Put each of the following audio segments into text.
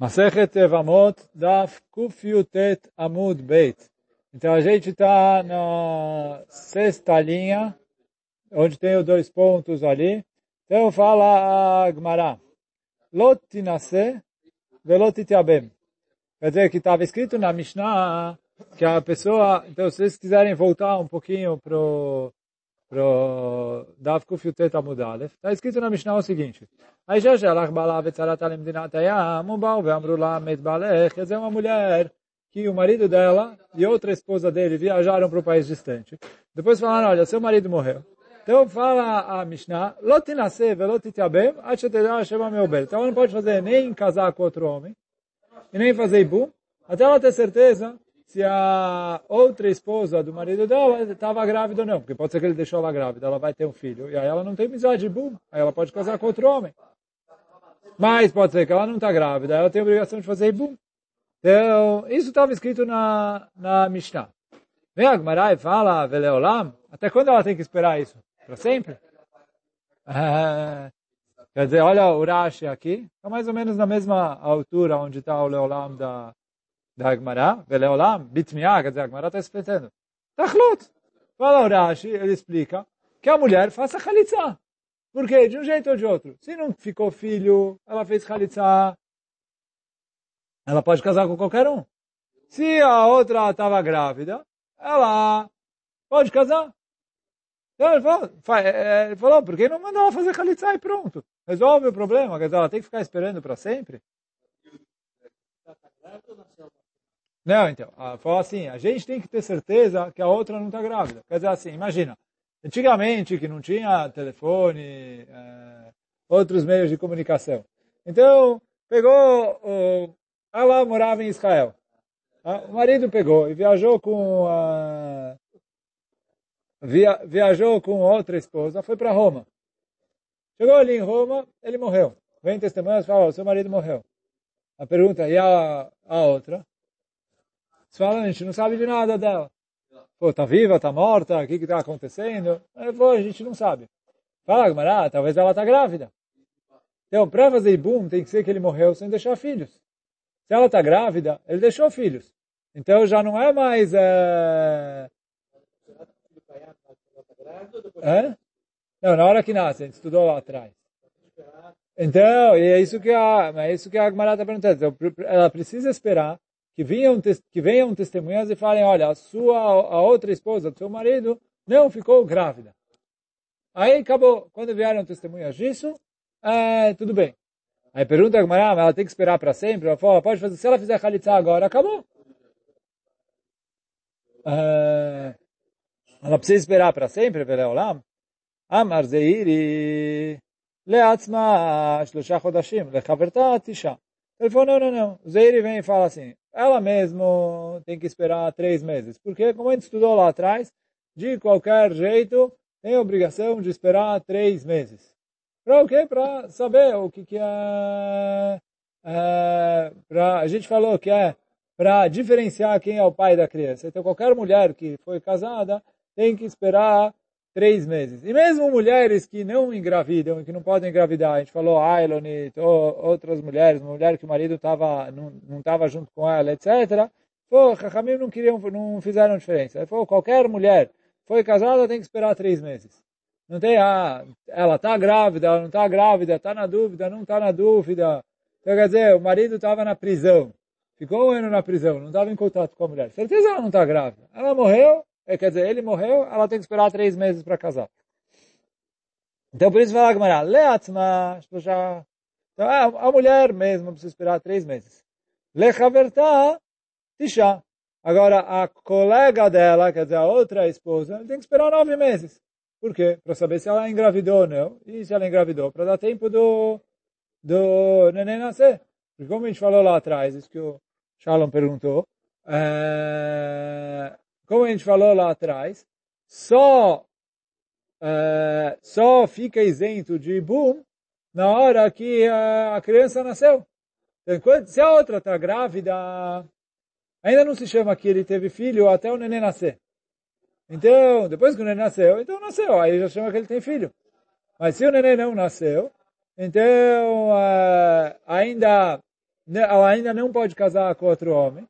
Masechet Evamot Daf Kufiutet Amud Beit. Então a gente está na sexta linha, onde tem os dois pontos ali. Então fala a Gmará. Lot tinase. Quer dizer que estava escrito na Mishnah que a pessoa... Então se vocês quiserem voltar um pouquinho pro pro Dav Kufiutet Amud Aleph, está escrito na Mishnah o seguinte, aí já já bala vetzarat alimdinat hayam, ubal ve'amru la met balech, quer dizer, uma mulher que o marido dela e outra esposa dele viajaram para o país distante. Depois falaram, olha, seu marido morreu. Então fala a Mishnah, lotinase velotitiabem, achetedá shema meobel. Então ela não pode fazer nem casar com outro homem, e nem fazer ibum, até ela ter certeza se a outra esposa do marido dela estava grávida ou não. Porque pode ser que ele deixou ela grávida, ela vai ter um filho. E aí ela não tem amizade, bum. Aí ela pode casar com outro homem. Mas pode ser que ela não está grávida, ela tem a obrigação de fazer bum. Então, isso estava escrito na, na Mishnah. Vem a Gmarai fala, Veleolam, até quando ela tem que esperar isso? Para sempre? quer dizer, olha o Rashi aqui, está mais ou menos na mesma altura onde está o Leolam da, da Agmará, Veleolam, Bitmiá, quer dizer, a Agmará está explicando. Tachlot. Fala o Rashi, ele explica que a mulher faça Khalitsa. Por quê? De um jeito ou de outro. Se não ficou filho, ela fez Khalitsa, ela pode casar com qualquer um. Se a outra estava grávida, ela pode casar. Então ele falou, ele falou por que não manda ela fazer Khalitsa e pronto? Resolve o problema, quer dizer, ela tem que ficar esperando para sempre. Não, então, falou assim, a gente tem que ter certeza que a outra não está grávida. Quer dizer assim, imagina, antigamente que não tinha telefone, é, outros meios de comunicação. Então, pegou, o, ela morava em Israel. O marido pegou e viajou com a, via, viajou com outra esposa, foi para Roma. Chegou ali em Roma, ele morreu. Vem testemunhas e fala, seu marido morreu. A pergunta, e a, a outra? Você fala, a gente não sabe de nada dela. Pô, tá viva, tá morta, o que que tá acontecendo? Ele falou, a gente não sabe. Fala, Gamará, talvez ela tá grávida. Então, para fazer boom, tem que ser que ele morreu sem deixar filhos. Se ela tá grávida, ele deixou filhos. Então, já não é mais... É... É? Não, na hora que nasce, a gente estudou lá atrás. Então, e é isso que a, é isso que a Agmará está perguntando. Então, ela precisa esperar que venham, que venham testemunhas e falem, olha, a sua, a outra esposa do seu marido não ficou grávida. Aí acabou. Quando vieram testemunhas disso, é, tudo bem. Aí pergunta a Gemara, ela tem que esperar para sempre? Ela fala, pode fazer, se ela fizer Khalitsa agora, acabou. É, ela precisa esperar para sempre, Veleolam? Amar Zeiri, Leatzma, Shlosha Chodashim, Lechaverta, Tisha. Ele falou, não, não, não. O Zeiri vem e fala assim, ela mesmo tem que esperar três meses. Porque, como a gente estudou lá atrás, de qualquer jeito, tem a obrigação de esperar três meses. Para o quê? Para saber o que, que é... é pra, a gente falou que é para diferenciar quem é o pai da criança. Então, qualquer mulher que foi casada tem que esperar três meses. E mesmo mulheres que não engravidam que não podem engravidar, a gente falou Ailon e outras mulheres, uma mulher que o marido tava, não estava junto com ela, etc. Pô, Chachamim não queriam, não fizeram diferença. Falou, qualquer mulher foi casada tem que esperar três meses. Não tem, ah, ela está grávida, ela não está grávida, está na dúvida, não está na dúvida. Então, quer dizer, o marido estava na prisão. Ficou um ano na prisão, não estava em contato com a mulher. Certeza ela não está grávida. Ela morreu, é, quer dizer, ele morreu, ela tem que esperar três meses para casar. Então, por isso fala Gemara, Leatzma, já... Então, a, a mulher mesmo precisa esperar três meses. Lechaverta, Tisha. Agora, a colega dela, quer dizer, a outra esposa, tem que esperar nove meses. Por quê? Para saber se ela engravidou ou não. E se ela engravidou, para dar tempo do, do neném nascer. Porque como a gente falou lá atrás, isso que o Shalom perguntou, é, como a gente falou lá atrás, só, uh, só fica isento de boom na hora que a criança nasceu. Então, se a outra está grávida, ainda não se chama que ele teve filho até o neném nascer. Então, depois que o neném nasceu, então nasceu, aí já chama que ele tem filho. Mas se o neném não nasceu, então uh, ainda ela ainda não pode casar com outro homem.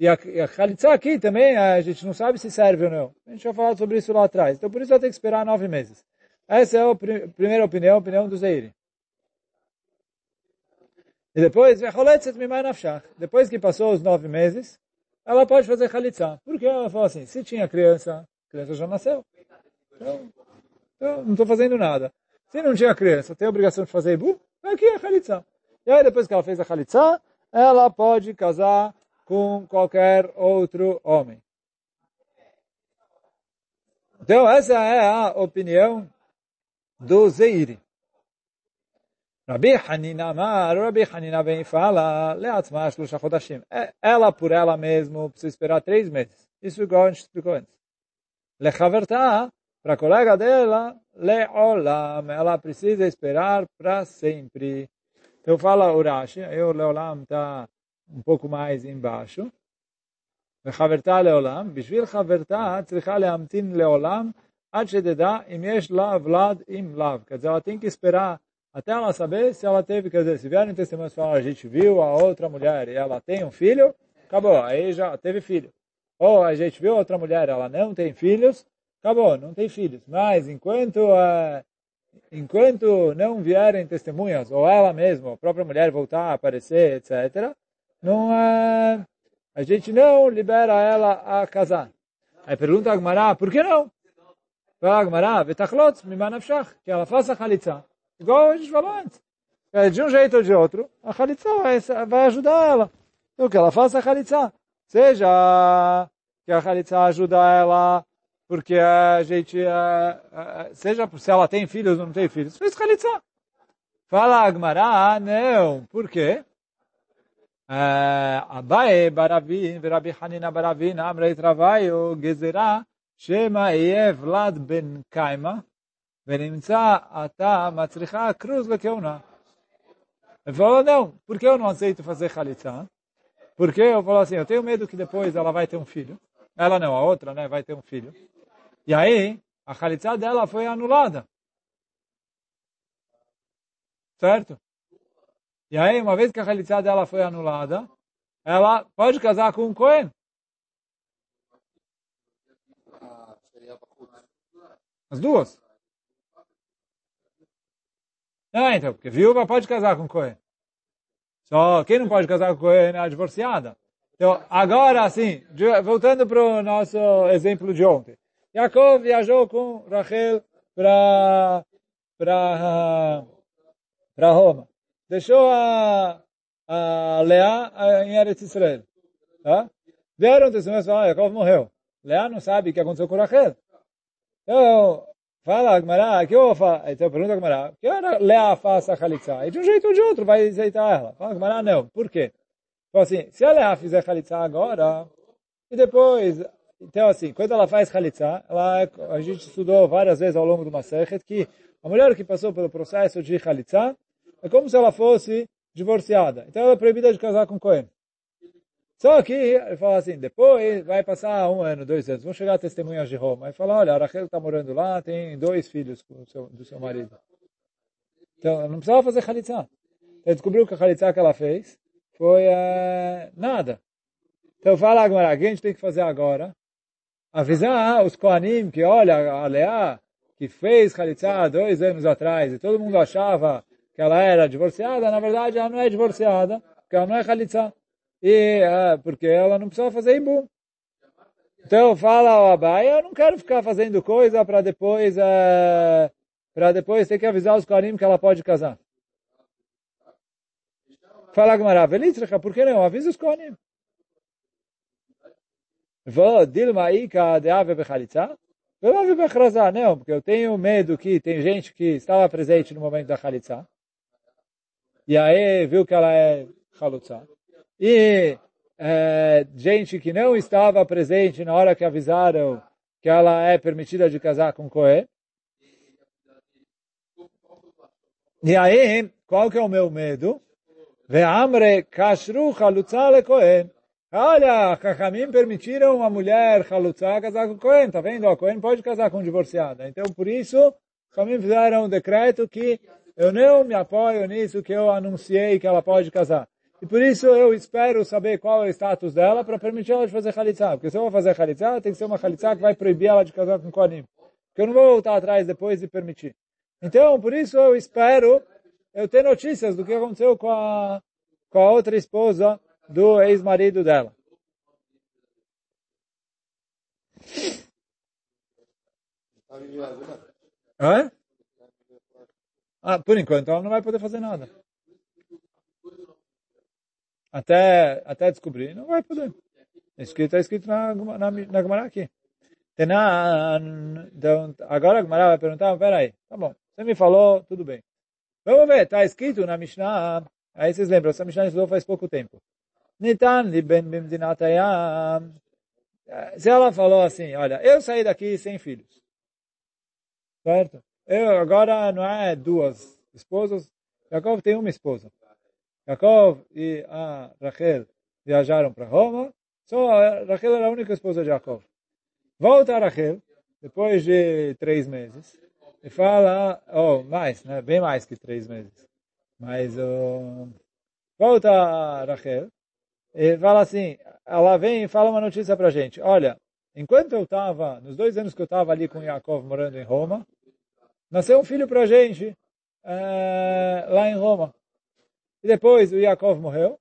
E a, a Khalitsa aqui também, a gente não sabe se serve ou não. A gente já falou sobre isso lá atrás. Então por isso ela tem que esperar nove meses. Essa é a primeira opinião, a opinião do Zeiri. E depois, depois que passou os nove meses, ela pode fazer Khalitsa. Porque ela falou assim, se tinha criança, a criança já nasceu. Então, então não estou fazendo nada. Se não tinha criança, tem a obrigação de fazer Ibu, aqui é Khalitsa. E aí depois que ela fez a Khalitsa, ela pode casar com qualquer outro homem. Então essa é a opinião do Zeiri. Rabi Hanina Amar, Rabi Hanina vem e fala, Leatzma Shlusha Chodashim. Ela por ela mesma precisa esperar três meses. Isso igual a gente explicou antes. Lechaverta, para a colega dela, Leolam, ela precisa esperar para sempre. Então fala Urashi, aí o Leolam está um pouco mais embaixo. וחברתה לעולם, בשביל חברתה צריכה להמתין לעולם עד שתדע אם יש לה ולד עם לאו. Quer dizer, ela tem que esperar até ela saber se ela teve, quer dizer, se vierem testemunhos falar, a gente viu a outra mulher e ela tem um filho, acabou, aí já teve filho. Ou a gente viu outra mulher, ela não tem filhos, acabou, não tem filhos. Mas enquanto uh, enquanto não vierem testemunhas, ou ela mesma, a própria mulher voltar a aparecer, etc., não, uh, a gente não libera ela a casar. Aí pergunta a Agmará, por que não? Fala Agmará, vetachlot mimanafshach, que ela faça chalitza. Igual a gente falou antes. De um jeito ou de outro, a chalitza vai, vai ajudar ela. Então que ela faça a chalitza. Seja que a chalitza ajuda ela porque a gente, seja se ela tem filhos ou não tem filhos, fez chalitza. Fala Agmará, não. Por quê? Abaye Baravi, Verabi Hanina Baravi, Namrei Travaio, Gezerá, Shema Ie Vlad Ben Kaima, Venimtsa Ata Matricha Cruz Lekeuna. Ele falou, não, por que eu não aceito fazer Khalitsa? Porque eu falo assim, eu tenho medo que depois ela vai ter um filho. Ela não, a outra, né, vai ter um filho. E aí, a Khalitsa dela foi anulada. Certo? E aí, uma vez que a Khalitsa dela foi anulada, ela pode casar com um Cohen. As duas. Não, então, porque viúva pode casar com Cohen. Só quem não pode casar com Cohen é a divorciada. Então, agora, assim, voltando para o nosso exemplo de ontem. Jacob viajou com Rachel para para Roma deixou a, a Leá em Eretz Israel. Tá? Vieram testemunhas e falaram, Jacob morreu. Leá não sabe o que aconteceu com Rachel. Então, fala Agmará, que eu faço? Então pergunta Agmará, que hora Leá faz a Khalitsa? E de um jeito ou de outro vai aceitar ela. Fala Agmará, não. Por quê? Então assim, se a Leá fizer Khalitsa agora, e depois, então assim, quando ela faz Khalitsa, ela, a gente estudou várias vezes ao longo do Masechet que a mulher que passou pelo processo de Khalitsa, é como se ela fosse divorciada. Então ela é proibida de casar com Cohen. Só que ele fala assim, depois vai passar um ano, dois anos, vão chegar testemunhas de Roma e falar, olha, a Rachel está morando lá, tem dois filhos seu, do seu marido. Então, não precisava fazer Khalitsa. Ele descobriu que a Khalitsa que ela fez foi uh, nada. Então fala agora, o que a gente tem que fazer agora? Avisar os Kohanim que, olha, a Leá, que fez Khalitsa dois anos atrás, e todo mundo achava que ela era divorciada, na verdade ela não é divorciada, porque ela não é Khalitsa. E, é, porque ela não precisa fazer Ibu. Então fala ao Abai, eu não quero ficar fazendo coisa para depois, é, para depois ter que avisar os Karim que ela pode casar. Fala Gamara, Velitzrecha, por que não? Avisa os Kohanim. Vou, Dilma Ika de Ave Bechalitza. Não, porque eu tenho medo que tem gente que estava presente no momento da Khalitsa e aí viu que ela é halutza. E é, gente que não estava presente na hora que avisaram que ela é permitida de casar com Cohen. E aí, qual que é o meu medo? Ve'amre kashru halutza le Cohen. Olha, Kachamim permitiram uma mulher halutza casar com Cohen. Tá vendo? A Cohen pode casar com divorciada. Então, por isso, Kachamim fizeram um decreto que eu não me apoio nisso que eu anunciei que ela pode casar. e por isso eu espero saber qual é o status dela para permitir ela de fazer Khalitsa. Porque se eu vou fazer Khalitsa, tem que ser uma Khalitsa que vai proibir ela de casar com Kohanim. Porque eu não vou voltar atrás depois e permitir. Então, por isso eu espero eu ter notícias do que aconteceu com a, com a outra esposa do ex-marido dela. É? Ah, por enquanto ela não vai poder fazer nada. Até, até descobrir, não vai poder. Está escrito, escrito na, na, na aqui. Então, agora a Gemara vai perguntar, peraí, tá bom, você me falou, tudo bem. Vamos ver, está escrito na Mishnah, aí vocês lembram, essa Mishnah estudou faz pouco tempo. Nitan li ben bimdinatayam. Se ela falou assim, olha, eu saí daqui sem filhos. Certo? Eu agora não é duas esposas, Jacob tem uma esposa. Jacob e a Rachel viajaram para Roma, só a Rachel era a única esposa de Jacob. Volta a Rachel, depois de três meses, e fala, oh, mais, né? bem mais que três meses. Mas uh, volta a Rachel e fala assim, ela vem e fala uma notícia para gente. Olha, enquanto eu estava, nos dois anos que eu estava ali com Jacob morando em Roma, nasceu um filho para a gente é, lá em Roma. E depois o Yaakov morreu.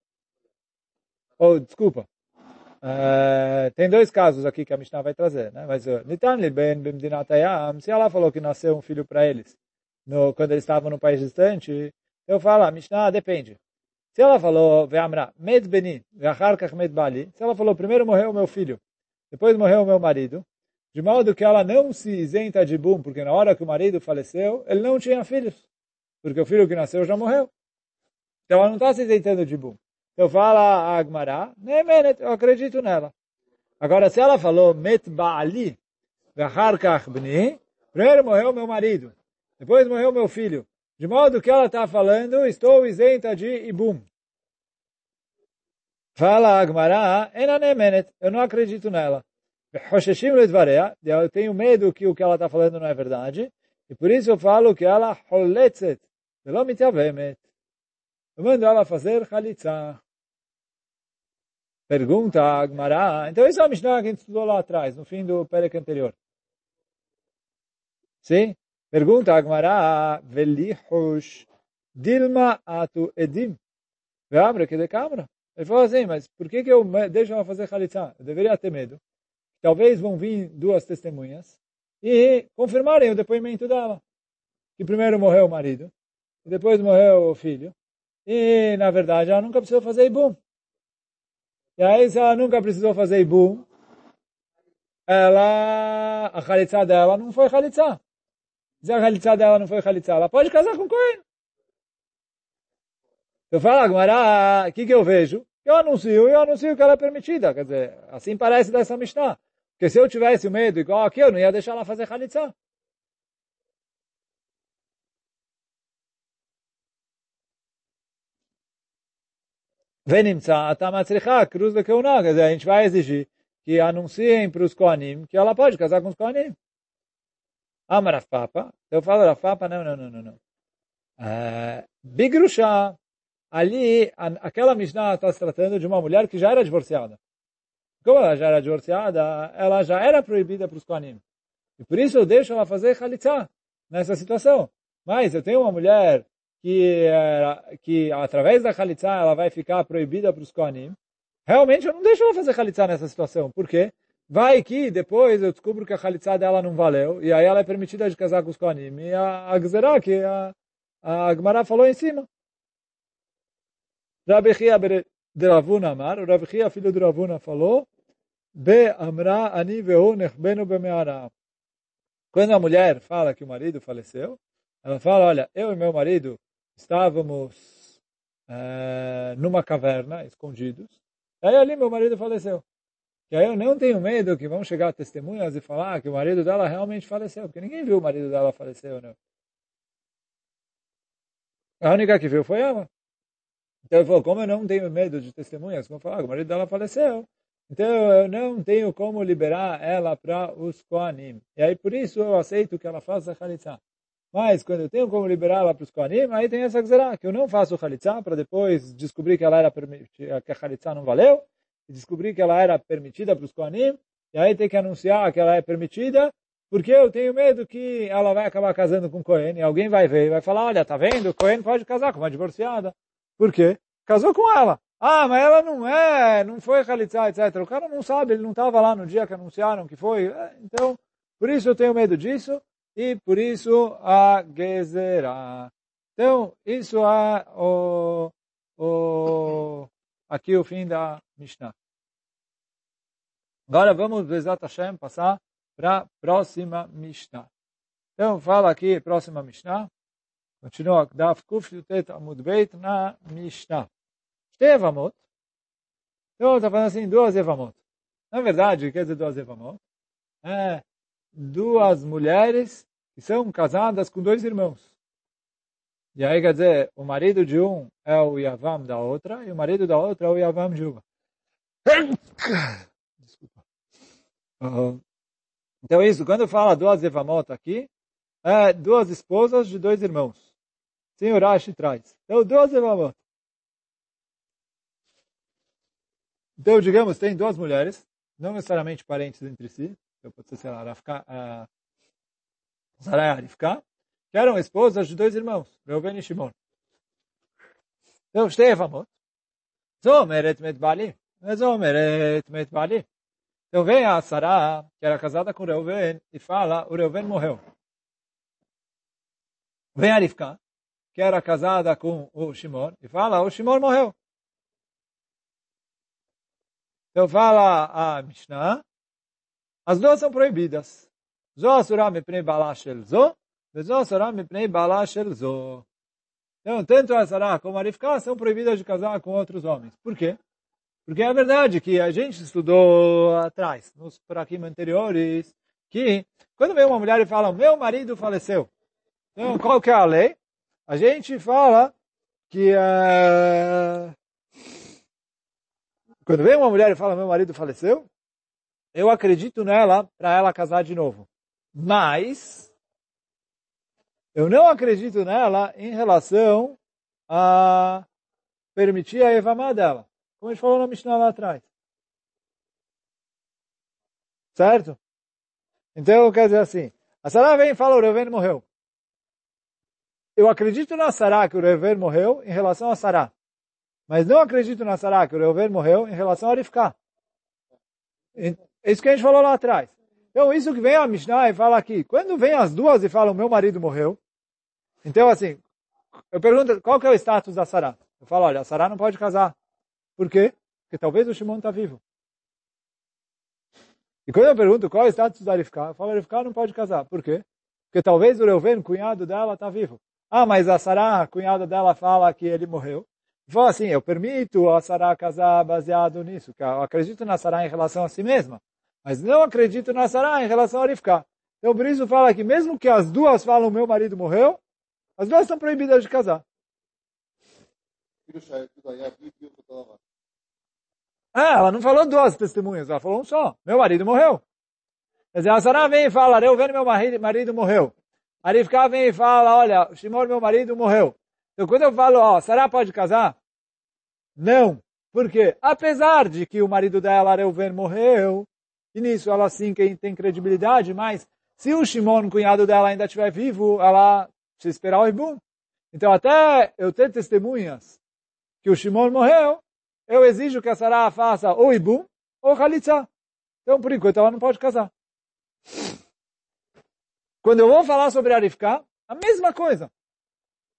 Ou, oh, desculpa, Uh, tem dois casos aqui que a Mishnah vai trazer, né? Mas Nitan ben se ela falou que nasceu um filho para eles no, quando eles estavam no país distante, eu falo, a Mishnah depende. Se ela falou, ve'amra, med beni, med bali, se ela falou, primeiro morreu meu filho, depois morreu meu marido, de modo que ela não se isenta de bum, porque na hora que o marido faleceu, ele não tinha filhos, porque o filho que nasceu já morreu. Então ela não está se isentando de bum. Eu falo a Agmará, eu acredito nela. Agora, se ela falou, met ba'ali, primeiro morreu meu marido, depois morreu meu filho. De modo que ela está falando, estou isenta de ibum. Fala Agmará, eu não acredito nela. Eu tenho medo que o que ela está falando não é verdade. E por isso eu falo que ela holetzet. Eu mando ela fazer chalitza. Pergunta a Agmará. Então, isso é a Mishnah que a gente estudou lá atrás, no fim do Perek anterior. Sim? Pergunta a Agmará. Velihush dilma atu edim. Veabra que de câmara. Ele falou assim, mas por que, que eu deixo ela fazer Khalitsa? Eu deveria ter medo. Talvez vão vir duas testemunhas e confirmarem o depoimento dela. Que primeiro morreu o marido, e depois morreu o filho. E, na verdade, ela nunca precisou fazer ibum. E aí, se ela nunca precisou fazer Ibum, ela, a Khalitsa dela não foi Khalitsa. Se a Khalitsa dela não foi Khalitsa, ela pode casar com Cohen. Eu falo, agora, o que, que eu vejo? Eu anuncio eu anuncio que ela é permitida. Quer dizer, assim parece dessa Mishnah. Porque se eu tivesse o medo igual aqui, eu não ia deixar ela fazer Halitzah. a atamatzricha, cruz da Keuná. Quer dizer, a gente vai exigir que anunciem para os Koanim que ela pode casar com os Koanim. Ama Rafapa. Eu falo Rafapa, não, não, não, não. não. Ah, Bigrusha. Ali, aquela Mishnah está se tratando de uma mulher que já era divorciada. Como ela já era divorciada, ela já era proibida para os Kohanim. E por isso eu deixo ela fazer Khalitsa nessa situação. Mas eu tenho uma mulher que, que através da Khalitsa ela vai ficar proibida para os Kohanim, realmente eu não deixo ela fazer Khalitsa nessa situação. Por quê? Vai que depois eu descubro que a Khalitsa dela não valeu, e aí ela é permitida de casar com os Kohanim. E a, a Gzerá, que a, a Gemara falou em cima. De Ravuna Amar, o Rabi Chia, filho de Ravuna, falou, Be amra ani vehu nechbenu bemeara. Quando a mulher fala que o marido faleceu, ela fala, olha, eu e meu marido estávamos uh, numa caverna, escondidos. Aí ali meu marido faleceu. E aí eu não tenho medo que vão chegar testemunhas e falar que o marido dela realmente faleceu, porque ninguém viu o marido dela falecer, não. A única que viu foi ela. Então ele falou, como eu não tenho medo de testemunhas, vão falar que o marido dela faleceu, então eu não tenho como liberar ela para os Koanim. E aí por isso eu aceito que ela faça Khalitsa. Mas quando eu tenho como liberar ela para os Kohanim, aí tem essa Gzerá, que eu não faço Khalitsa para depois descobrir que ela era permitida, que a Khalitsa não valeu, e descobrir que ela era permitida para os Kohanim, e aí tem que anunciar que ela é permitida, porque eu tenho medo que ela vai acabar casando com Cohen, e alguém vai ver e vai falar, olha, tá vendo? Cohen pode casar com uma divorciada. Por quê? Casou com ela. Ah, mas ela não é, não foi Khalitsa, etc. O cara não sabe, ele não estava lá no dia que anunciaram que foi. É, então, por isso eu tenho medo disso e por isso a Gezerá. Então, isso é o, o, aqui o fim da Mishnah. Agora vamos, Bezat Hashem, passar para a próxima Mishnah. Então, fala aqui, próxima Mishnah. Continua, Daf Kuf Yutet Amud Beit na Mishnah. Tem Evamot. Então, está falando assim, duas Evamot. Na verdade, quer dizer duas Evamot? É duas mulheres que são casadas com dois irmãos. E aí, quer dizer, o marido de um é o Yavam da outra, e o marido da outra é o Yavam de uma. Desculpa. Uhum. Então, isso, quando fala duas Evamot aqui, é duas esposas de dois irmãos. Sim, o Rashi traz. Então, duas mamot. Então, digamos, tem duas mulheres, não necessariamente parentes entre si, então pode ser, sei lá, Rafka, uh, Sarai Arifka, que eram esposas de dois irmãos, Reuven e Shimon. Então, Shtei Famot. Zomeret Medbali. Zomeret Medbali. Então vem a Sara, que era casada com Reuven, e fala, o Reuven morreu. Vem a Arifka, que era casada com o Shimon, e fala, o Shimon morreu. Então fala a Mishnah, as duas são proibidas. Zó asura mipnei balá shel zó, vezó asura mipnei zó. Então, tanto a Sarah como a Rivka são proibidas de casar com outros homens. Por quê? Porque é verdade que a gente estudou atrás, nos prakim anteriores, que quando vem uma mulher e fala, meu marido faleceu. Então, qual que é a lei? A gente fala que uh, quando vem uma mulher e fala, meu marido faleceu, eu acredito nela para ela casar de novo. Mas, eu não acredito nela em relação a permitir a Evamá dela. Como a gente falou na Mishnah lá atrás. Certo? Então, quer dizer assim, a Sarah vem e fala, o Reuven morreu. Eu acredito na Sarah que o Reuven morreu em relação a Sarah. Mas não acredito na Sarah que o Reuven morreu em relação a Rivka. É isso que a gente falou lá atrás. Então, isso que vem a Mishnah e fala aqui. Quando vem as duas e falam, meu marido morreu. Então, assim, eu pergunto, qual que é o status da Sarah? Eu falo, olha, a Sarah não pode casar. Por quê? Porque talvez o Shimon está vivo. E quando eu pergunto qual é o status da Rivka, eu falo, a Rivka não pode casar. Por quê? Porque talvez o Reuven, cunhado dela, está vivo. Ah, mas a Sarah, cunhada dela, fala que ele morreu. Fala assim, eu permito a Sarah casar baseado nisso, que eu acredito na Sarah em relação a si mesma, mas não acredito na Sarah em relação a Rivka. Então, por isso fala que mesmo que as duas falam meu marido morreu, as duas estão proibidas de casar. Ah, ela não falou duas testemunhas, ela falou um só. Meu marido morreu. Quer dizer, a Sarah vem e fala, eu vendo meu marido, marido morreu. A Rivka vem e fala, olha, Shimon, meu marido, morreu. Então, quando eu falo, ó, Sarah pode casar? Não. Por quê? Apesar de que o marido dela, Reuven, morreu, e nisso ela sim tem credibilidade, mas se o Shimon, cunhado dela, ainda estiver vivo, ela precisa esperar o Ibum. Então, até eu ter testemunhas que o Shimon morreu, eu exijo que a Sarah faça ou Ibum ou Khalitsa. Então, por enquanto, ela não pode casar. Quando eu vou falar sobre Arifka, a mesma coisa.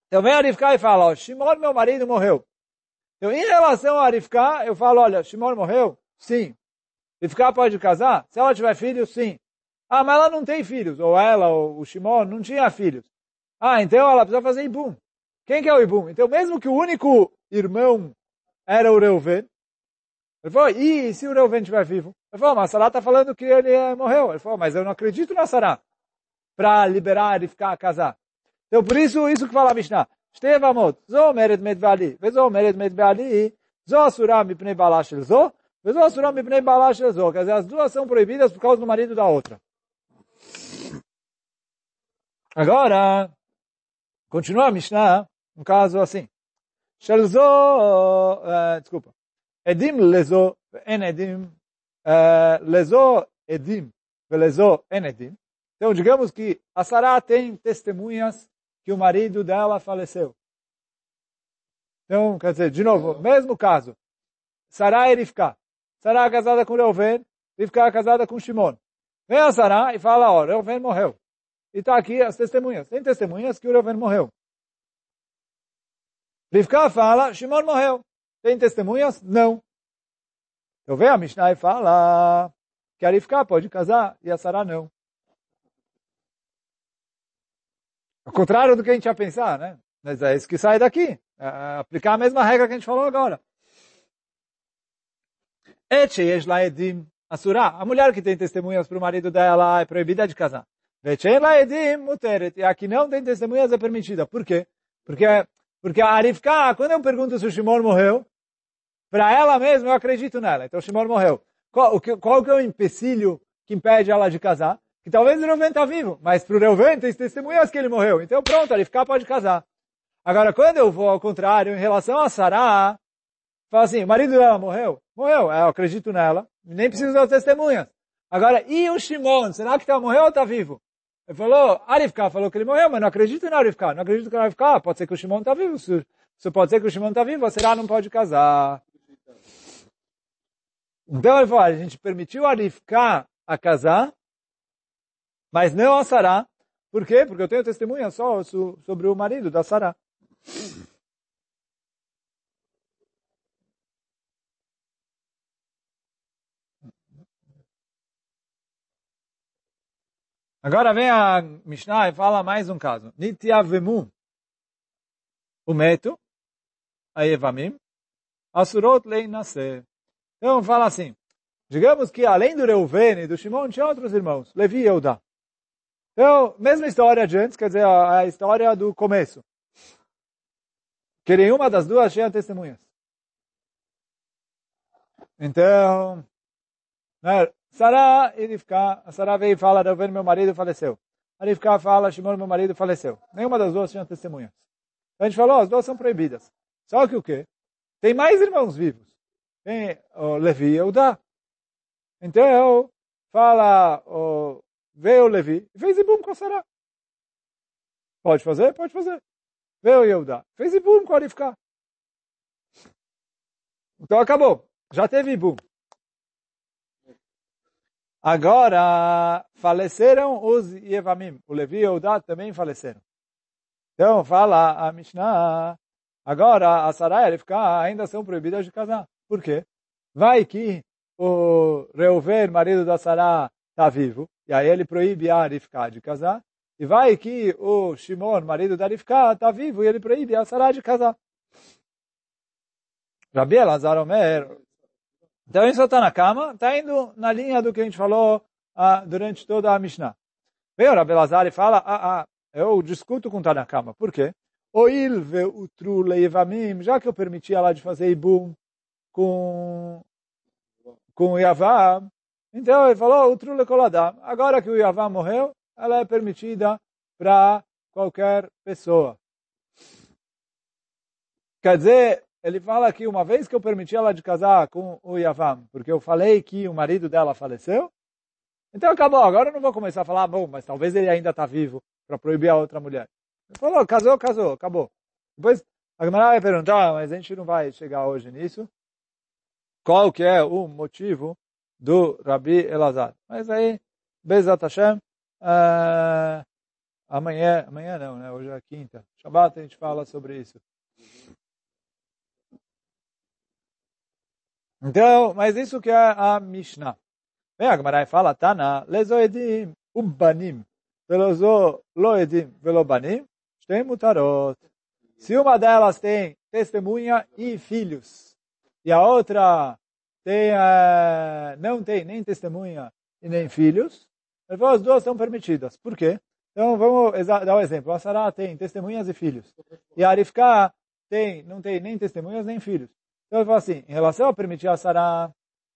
Então vem Arifka e fala, ó, Shimon, meu marido, morreu. Então, em relação a Rivka, eu falo, olha, Shimon morreu? Sim. Rivka pode casar? Se ela tiver filhos, sim. Ah, mas ela não tem filhos. Ou ela, ou o Shimon, não tinha filhos. Ah, então ela precisa fazer Ibum. Quem que é o Ibum? Então, mesmo que o único irmão era o Reuven, ele falou, e se o Reuven estiver vivo? Ele falou, mas a Sarah está falando que ele eh, morreu. Ele falou, mas eu não acredito na Sarah para liberar e ficar casar Então, por isso, isso que fala a Mishnah. Shtevamot, zo mered medvali, vezo mered medvali, zo suram mipnei balashel zo, vezo asuram mipnei balashel zo. Quer dizer, as duas são proibidas por causa do marido da outra. Agora, continua a Mishnah, um caso assim. Shelzo, uh, eh, desculpa. Edim lezo, en edim, eh, uh, lezo edim, velezo en edim. Então, digamos que a Sarah tem testemunhas que o marido dela faleceu. Então, quer dizer, de novo, mesmo caso. Sarah e Rivka. Sarah casada com Reuven, Rivka casada com Shimon. Vem a Sarah e fala, ó, Reuven morreu. E está aqui as testemunhas. Tem testemunhas que o Reuven morreu. Rivka fala, Shimon morreu. Tem testemunhas? Não. Então vem a Mishnah e fala que a Rivka pode casar e a Sarah não. Ao contrário do que a gente ia pensar, né? Mas é isso que sai daqui. É, é aplicar a mesma regra que a gente falou agora. A mulher que tem testemunhas para o marido dela é proibida de casar. E a que não tem testemunhas é permitida. Por quê? Porque, porque a Arifka, quando eu pergunto se o Shimon morreu, para ela mesma eu acredito nela. Então o Shimon morreu. Qual, qual que é o empecilho que impede ela de casar? Que talvez o Reuven está vivo, mas para o Reuven tem testemunhas que ele morreu. Então pronto, a Arifka pode casar. Agora, quando eu vou ao contrário, em relação a Sarah, fala assim, o marido dela morreu? Morreu, é, eu acredito nela, nem preciso das testemunhas. Agora, e o Shimon, será que está morreu ou está vivo? Ele falou, Arifka falou que ele morreu, mas não acredito na Arifka, não acredito na Arifka, pode ser que o Shimon está vivo, se, se pode ser que o Shimon está vivo, Sarah não pode casar. Então ele falou, a gente permitiu a Arifka a casar, mas não a Sarah. Por quê? Porque eu tenho testemunha só sobre o marido da Sarah. Agora vem a Mishnah e fala mais um caso. Nityavemu. O meto. A Evamim. Asurot lei. Então fala assim. Digamos que além do Reuven e do Shimon tinha outros irmãos. Levi e Eudá. Então, mesma história de antes, quer dizer, a história do começo que nenhuma das duas tinha testemunhas. Então, né, a Sarah veio e fala, Reuven, meu marido faleceu. A Rivka fala, Shimon, meu marido faleceu. Nenhuma das duas tinha testemunhas. Então a gente falou, as duas são proibidas. Só que o quê? Tem mais irmãos vivos. Tem o Levi e o Dá. Então, fala, o, veio Levi fez ibum com a Sarah. Pode fazer? Pode fazer. Veio Yehuda. Fez Ibum com a Rivka. Então acabou. Já teve Ibum. Agora, faleceram os Yevamim. O Levi e Yehuda também faleceram. Então, fala a Mishnah. Agora, a Sarai e a Rivka ainda são proibidas de casar. Por quê? Vai que o Reuven, marido da Sarah, está vivo. E aí ele proíbe a Rivka de casar. E vai que o Shimon, marido da Rivka, está vivo e ele proíbe a Sarah de casar. Rabi Elazar Omer. Então isso está na cama, está indo na linha do que a gente falou ah, durante toda a Mishnah. Vem o Rabi Elazar e fala, ah, ah, eu discuto com Tanakama. Por quê? Oil ve'utru leivamim, já que eu permiti ela de fazer ibum com, com o Yavam, então ele falou, utru lekoladam. Agora que o Yavam morreu, ela é permitida para qualquer pessoa. Quer dizer, ele fala que uma vez que eu permiti ela de casar com o Yavam, porque eu falei que o marido dela faleceu, então acabou. Agora eu não vou começar a falar, bom, mas talvez ele ainda está vivo para proibir a outra mulher. Ele falou, casou, casou, acabou. Depois a Gemara vai perguntar, ah, mas a gente não vai chegar hoje nisso. Qual que é o motivo do Rabi Elazar? Mas aí, Bezat Hashem, Uh, amanhã, amanhã não, né? Hoje é quinta. Shabbat a gente fala sobre isso. Então, mas isso que é a Mishnah. Vem a Gemara e fala, Tana, lezoedim ubanim, velozo loedim velobanim, tem mutarot. Se uma delas tem testemunha e filhos, e a outra não tem nem testemunha e nem filhos, ele falou, as duas são permitidas. Por quê? Então, vamos dar um exemplo. A Sarah tem testemunhas e filhos. E a Arifka tem, não tem nem testemunhas nem filhos. Então, ele falou assim, em relação a permitir a Sarah,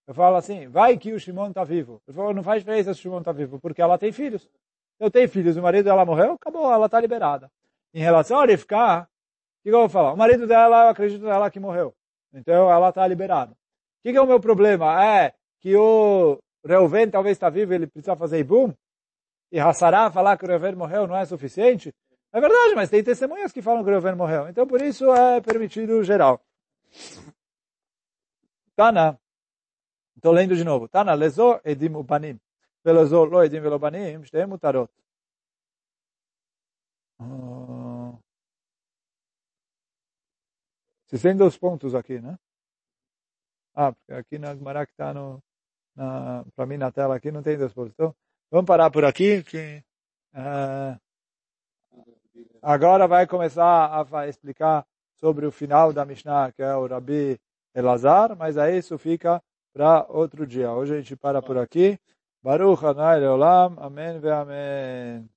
eu falo assim, vai que o Shimon está vivo. Ele falou, não faz diferença se o Shimon está vivo, porque ela tem filhos. Eu tenho filhos, o marido dela morreu, acabou, ela está liberada. Em relação a Rivka, o que eu vou falar? O marido dela, eu acredito nela que morreu. Então ela está liberada. Que, que, é o meu problema? É que o Reuven talvez está vivo, ele precisa fazer ibum? E Hassará falar que o Reuven morreu não é suficiente? É verdade, mas tem testemunhas que falam que o Reuven morreu. Então por isso é permitido geral. Tana, estou lendo de novo. Tana, lezo edim upanim. Velozo lo edim velobanim, shtem mutarot. Uh, se tem dois pontos aqui, né? Ah, porque aqui na Gemara que está para mim na tela aqui não tem. Então, vamos parar por aqui, que uh, agora vai começar a explicar sobre o final da Mishnah, que é o Rabi Elazar, mas aí isso fica para outro dia. Hoje a gente para por aqui. Baruch Hanai Leolam. Amém ve Amém.